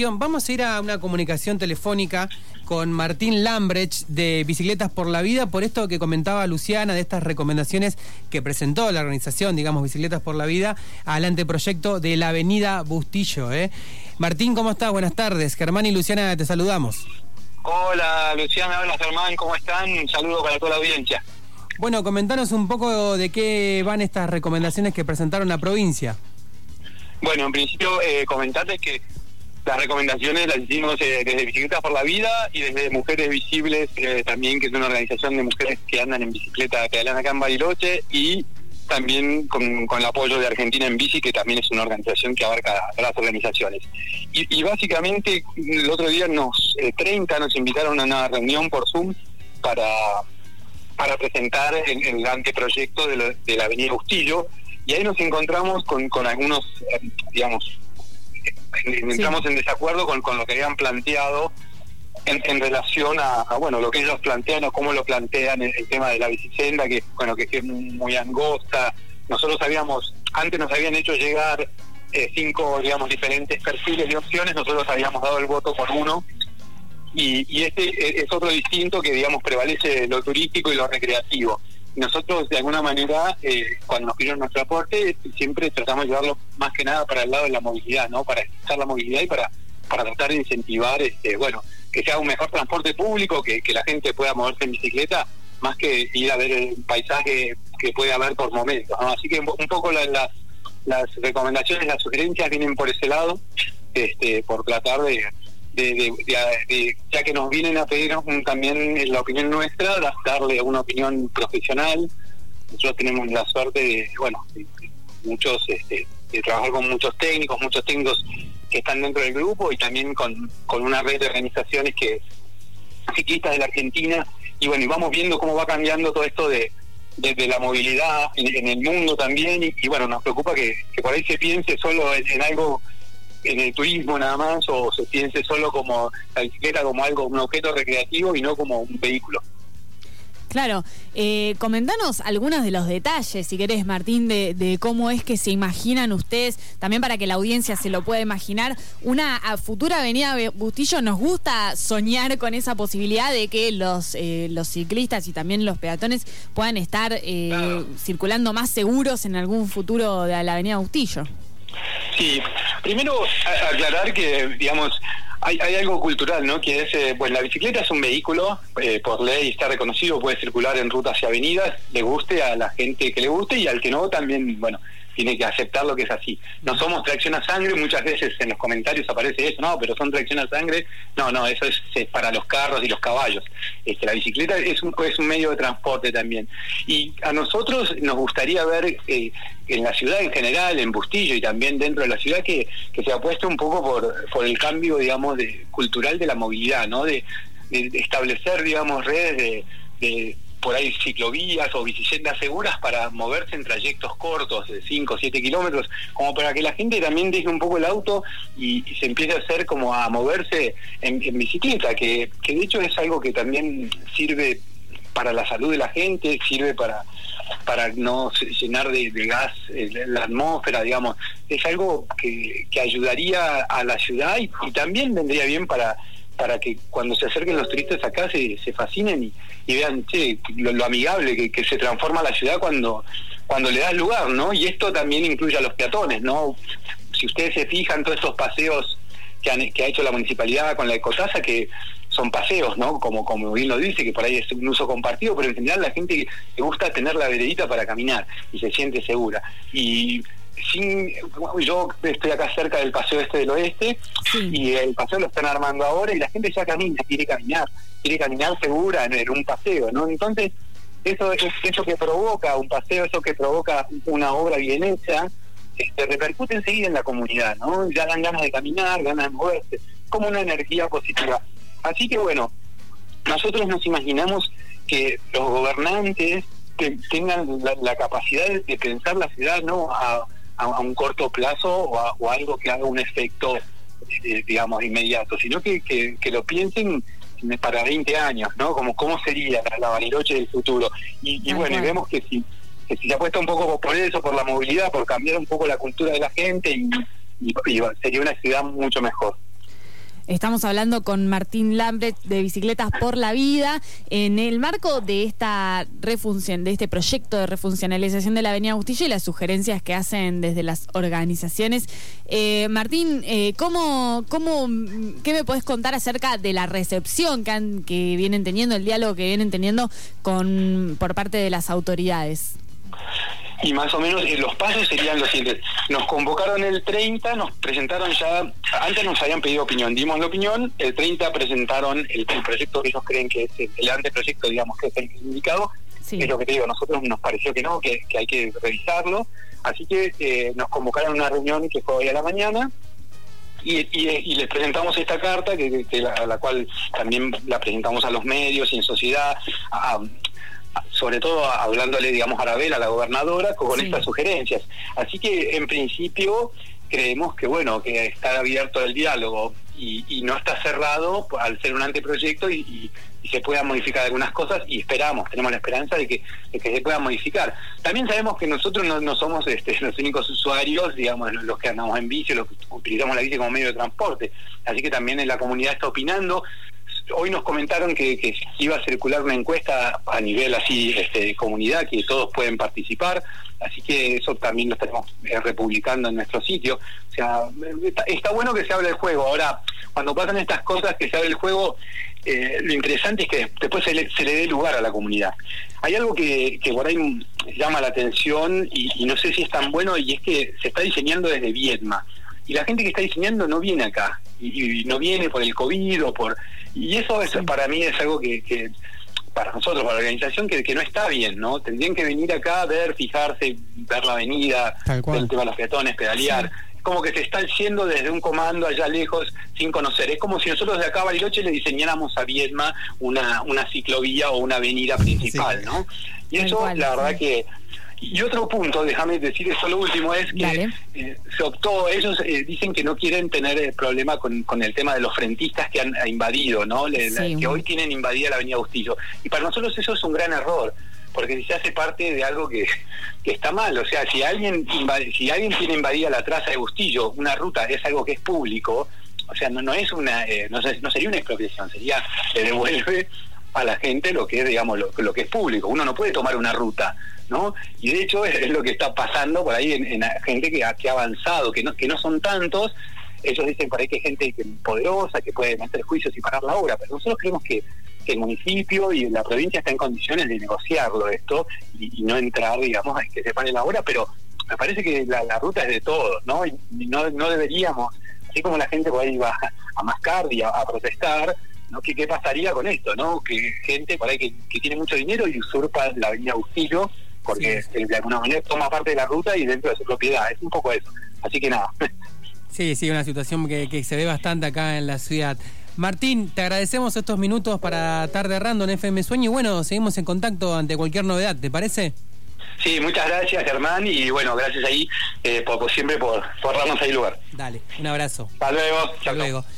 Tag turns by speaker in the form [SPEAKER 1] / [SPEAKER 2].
[SPEAKER 1] Vamos a ir a una comunicación telefónica con Martín Lambrecht de Bicicletas por la Vida, por esto que comentaba Luciana, de estas recomendaciones que presentó la organización, digamos, Bicicletas por la Vida, al anteproyecto de la Avenida Bustillo. ¿eh? Martín, ¿cómo estás? Buenas tardes. Germán y Luciana, te saludamos.
[SPEAKER 2] Hola, Luciana, hola Germán, ¿cómo están? Un saludo para toda la audiencia.
[SPEAKER 1] Bueno, comentanos un poco de qué van estas recomendaciones que presentaron la provincia.
[SPEAKER 2] Bueno, en principio eh, comentarte que las recomendaciones las hicimos eh, desde Bicicletas por la Vida y desde Mujeres Visibles eh, también, que es una organización de mujeres que andan en bicicleta pedalean acá en Bariloche y también con, el apoyo de Argentina en Bici, que también es una organización que abarca a las organizaciones. Y, básicamente el otro día nos 30 eh, nos invitaron a una reunión por Zoom para, para presentar el, el anteproyecto de, de la Avenida Bustillo, y ahí nos encontramos con, con algunos, eh, digamos, entramos en desacuerdo con, con lo que habían planteado en, en relación a, bueno, lo que ellos plantean o cómo lo plantean el, tema de la bicicenda, que bueno, que, es muy angosta. Nosotros habíamos, antes nos habían hecho llegar eh, cinco, digamos, diferentes perfiles de opciones, nosotros habíamos dado el voto por uno, y, y este es otro distinto que, digamos, prevalece lo turístico y lo recreativo nosotros de alguna manera, eh, cuando nos pidieron nuestro aporte, siempre tratamos de llevarlo más que nada para el lado de la movilidad, ¿no? Para escuchar la movilidad y para, para tratar de incentivar, este, bueno, que sea un mejor transporte público, que, la gente pueda moverse en bicicleta, más que ir a ver el paisaje que puede haber por momentos, Así que un poco las recomendaciones, las sugerencias vienen por ese lado, este, por tratar de de, ya que nos vienen a pedir también la opinión nuestra, darle una opinión profesional. Nosotros tenemos la suerte de, bueno, muchos, este, de trabajar con muchos técnicos, muchos técnicos que están dentro del grupo y también con, con una red de organizaciones que ciclistas de la Argentina y bueno, y vamos viendo cómo va cambiando todo esto de, de, la movilidad en, el mundo también y, bueno, nos preocupa que, por ahí se piense solo en algo en el turismo nada más o se piense solo como la bicicleta como algo, un objeto recreativo y no como un vehículo.
[SPEAKER 3] Claro, eh, comentanos algunos de los detalles, si querés, Martín, de, cómo es que se imaginan ustedes, también para que la audiencia se lo pueda imaginar, una futura avenida Bustillo. Nos gusta soñar con esa posibilidad de que los, eh, los ciclistas y también los peatones puedan estar eh, circulando más seguros en algún futuro de la avenida Bustillo.
[SPEAKER 2] Sí, primero aclarar que, digamos, hay, hay algo cultural, ¿no? Que es, eh, pues la bicicleta es un vehículo, eh, por ley está reconocido, puede circular en rutas y avenidas, le guste a la gente que le guste y al que no también, bueno, tiene que aceptar lo que es así. No somos tracción a sangre, muchas veces en los comentarios aparece eso, no, pero son tracción a sangre, no, no, eso es, para los carros y los caballos. Este, la bicicleta es un, es un medio de transporte también. Y a nosotros nos gustaría ver eh, en la ciudad en general, en Bustillo y también dentro de la ciudad, que, que se apueste un poco por, por el cambio, digamos, de, cultural de la movilidad, ¿no? De, establecer, digamos, redes de por ahí ciclovías o bicicletas seguras para moverse en trayectos cortos de 5 o 7 kilómetros, como para que la gente también deje un poco el auto y, se empiece a hacer como a moverse en, bicicleta, que, de hecho es algo que también sirve para la salud de la gente, sirve para para no llenar de, gas eh, la atmósfera, digamos. Es algo que, que ayudaría a la ciudad y también vendría bien para para que cuando se acerquen los turistas acá se, se fascinen y, vean che, lo, amigable que, se transforma la ciudad cuando, cuando le das lugar, ¿no? Y esto también incluye a los peatones, ¿no? Si ustedes se fijan, todos estos paseos que, han, que ha hecho la municipalidad con la ecotasa, que son paseos, ¿no? Como, como bien lo dice, que por ahí es un uso compartido, pero en general la gente le gusta tener la veredita para caminar y se siente segura. Y sin yo estoy acá cerca del paseo este del oeste y el paseo lo están armando ahora y la gente ya camina, quiere caminar, quiere caminar segura en, un paseo, ¿no? Entonces, eso, eso que provoca un paseo, eso que provoca una obra bien hecha, este, repercute enseguida en la comunidad, ¿no? Ya dan ganas de caminar, ganas de moverse, como una energía positiva. Así que bueno, nosotros nos imaginamos que los gobernantes tengan la, capacidad de pensar la ciudad no a, a, un corto plazo o, algo que haga un efecto, eh, digamos, inmediato, sino que, que, lo piensen para 20 años, ¿no? Como cómo sería la, la Bariloche del futuro. Y, bueno, y vemos que si, que si se apuesta un poco por eso, por la movilidad, por cambiar un poco la cultura de la gente, y, y sería una ciudad mucho mejor.
[SPEAKER 3] Estamos hablando con Martín Lambrecht de Bicicletas por la Vida en el marco de esta refunción, de este proyecto de refuncionalización de la Avenida Bustillo y las sugerencias que hacen desde las organizaciones. Eh, Martín, eh, ¿cómo, cómo, ¿qué me puedes contar acerca de la recepción que, han, que vienen teniendo, el diálogo que vienen teniendo con por parte de las autoridades?
[SPEAKER 2] Y más o menos eh, los pasos serían los siguientes. Nos convocaron el 30, nos presentaron ya, antes nos habían pedido opinión, dimos la opinión, el 30 presentaron el, proyecto que ellos creen que es el, anteproyecto, digamos, que es el indicado, sí. es lo que te digo, a nosotros nos pareció que no, que, hay que revisarlo, así que eh, nos convocaron a una reunión que fue hoy a la mañana, y, y, les presentamos esta carta, que, a la cual también la presentamos a los medios y en sociedad, a, sobre todo hablándole, digamos, a Arabel, a la gobernadora, con estas sugerencias. Así que, en principio, creemos que, bueno, que está abierto el diálogo y, no está cerrado al ser un anteproyecto y, se puedan modificar algunas cosas y esperamos, tenemos la esperanza de que, que se puedan modificar. También sabemos que nosotros no, somos este, los únicos usuarios, digamos, los que andamos en bici, los que utilizamos la bici como medio de transporte. Así que también la comunidad está opinando hoy nos comentaron que, iba a circular una encuesta a nivel así este, de comunidad, que todos pueden participar, así que eso también lo estaremos eh, republicando en nuestro sitio. O sea, está, bueno que se hable del juego. Ahora, cuando pasan estas cosas, que se hable el juego, eh, lo interesante es que después se le, dé lugar a la comunidad. Hay algo que, por ahí llama la atención y, no sé si es tan bueno, y es que se está diseñando desde Vietma. Y la gente que está diseñando no viene acá, y, y no viene por el COVID o por y eso, eso para mí es algo que, para nosotros, para la organización, que, que, no está bien, ¿no? Tendrían que venir acá a ver, fijarse, ver la avenida, el tema de los peatones, pedalear. como que se está yendo desde un comando allá lejos sin conocer. Es como si nosotros de acá a Bariloche le diseñáramos a Viedma una, una ciclovía o una avenida principal, ¿no? Y eso, la verdad que y otro punto, déjame decir eso lo último, es que eh, se optó, ellos eh, dicen que no quieren tener el problema con, con, el tema de los frentistas que han invadido, ¿no? que hoy tienen invadida la avenida Bustillo. Y para nosotros eso es un gran error, porque se hace parte de algo que, que está mal. O sea, si alguien, si alguien tiene invadida la traza de Bustillo, una ruta, es algo que es público, o sea, no, no es una, eh, no, no sería una expropiación, sería, le devuelve a la gente lo que es, digamos, lo, que es público. Uno no puede tomar una ruta ¿no? Y de hecho es, lo que está pasando por ahí en, gente que ha, que ha avanzado, que no, que no son tantos. Ellos dicen por ahí que hay gente que poderosa, que puede meter juicios y parar la obra, pero nosotros creemos que, el municipio y la provincia está en condiciones de negociarlo esto y, no entrar, digamos, a que se pare la obra, pero me parece que la, ruta es de todos, ¿no? Y, no, no deberíamos, así como la gente por ahí va a mascar y a, protestar, ¿no? ¿Qué, ¿Qué, pasaría con esto, no? Que gente por ahí que, que tiene mucho dinero y usurpa la avenida Bustillo porque de alguna manera toma parte de la ruta y dentro de su propiedad. Es un poco eso. Así que nada.
[SPEAKER 1] Sí, sí, una situación que, se ve bastante acá en la ciudad. Martín, te agradecemos estos minutos para Tarde Random FM Sueño y bueno, seguimos en contacto ante cualquier novedad, ¿te parece?
[SPEAKER 2] Sí, muchas gracias Germán y bueno, gracias ahí eh, por, siempre por, por darnos ahí lugar.
[SPEAKER 1] Dale, un abrazo.
[SPEAKER 2] Hasta luego.
[SPEAKER 1] Hasta luego.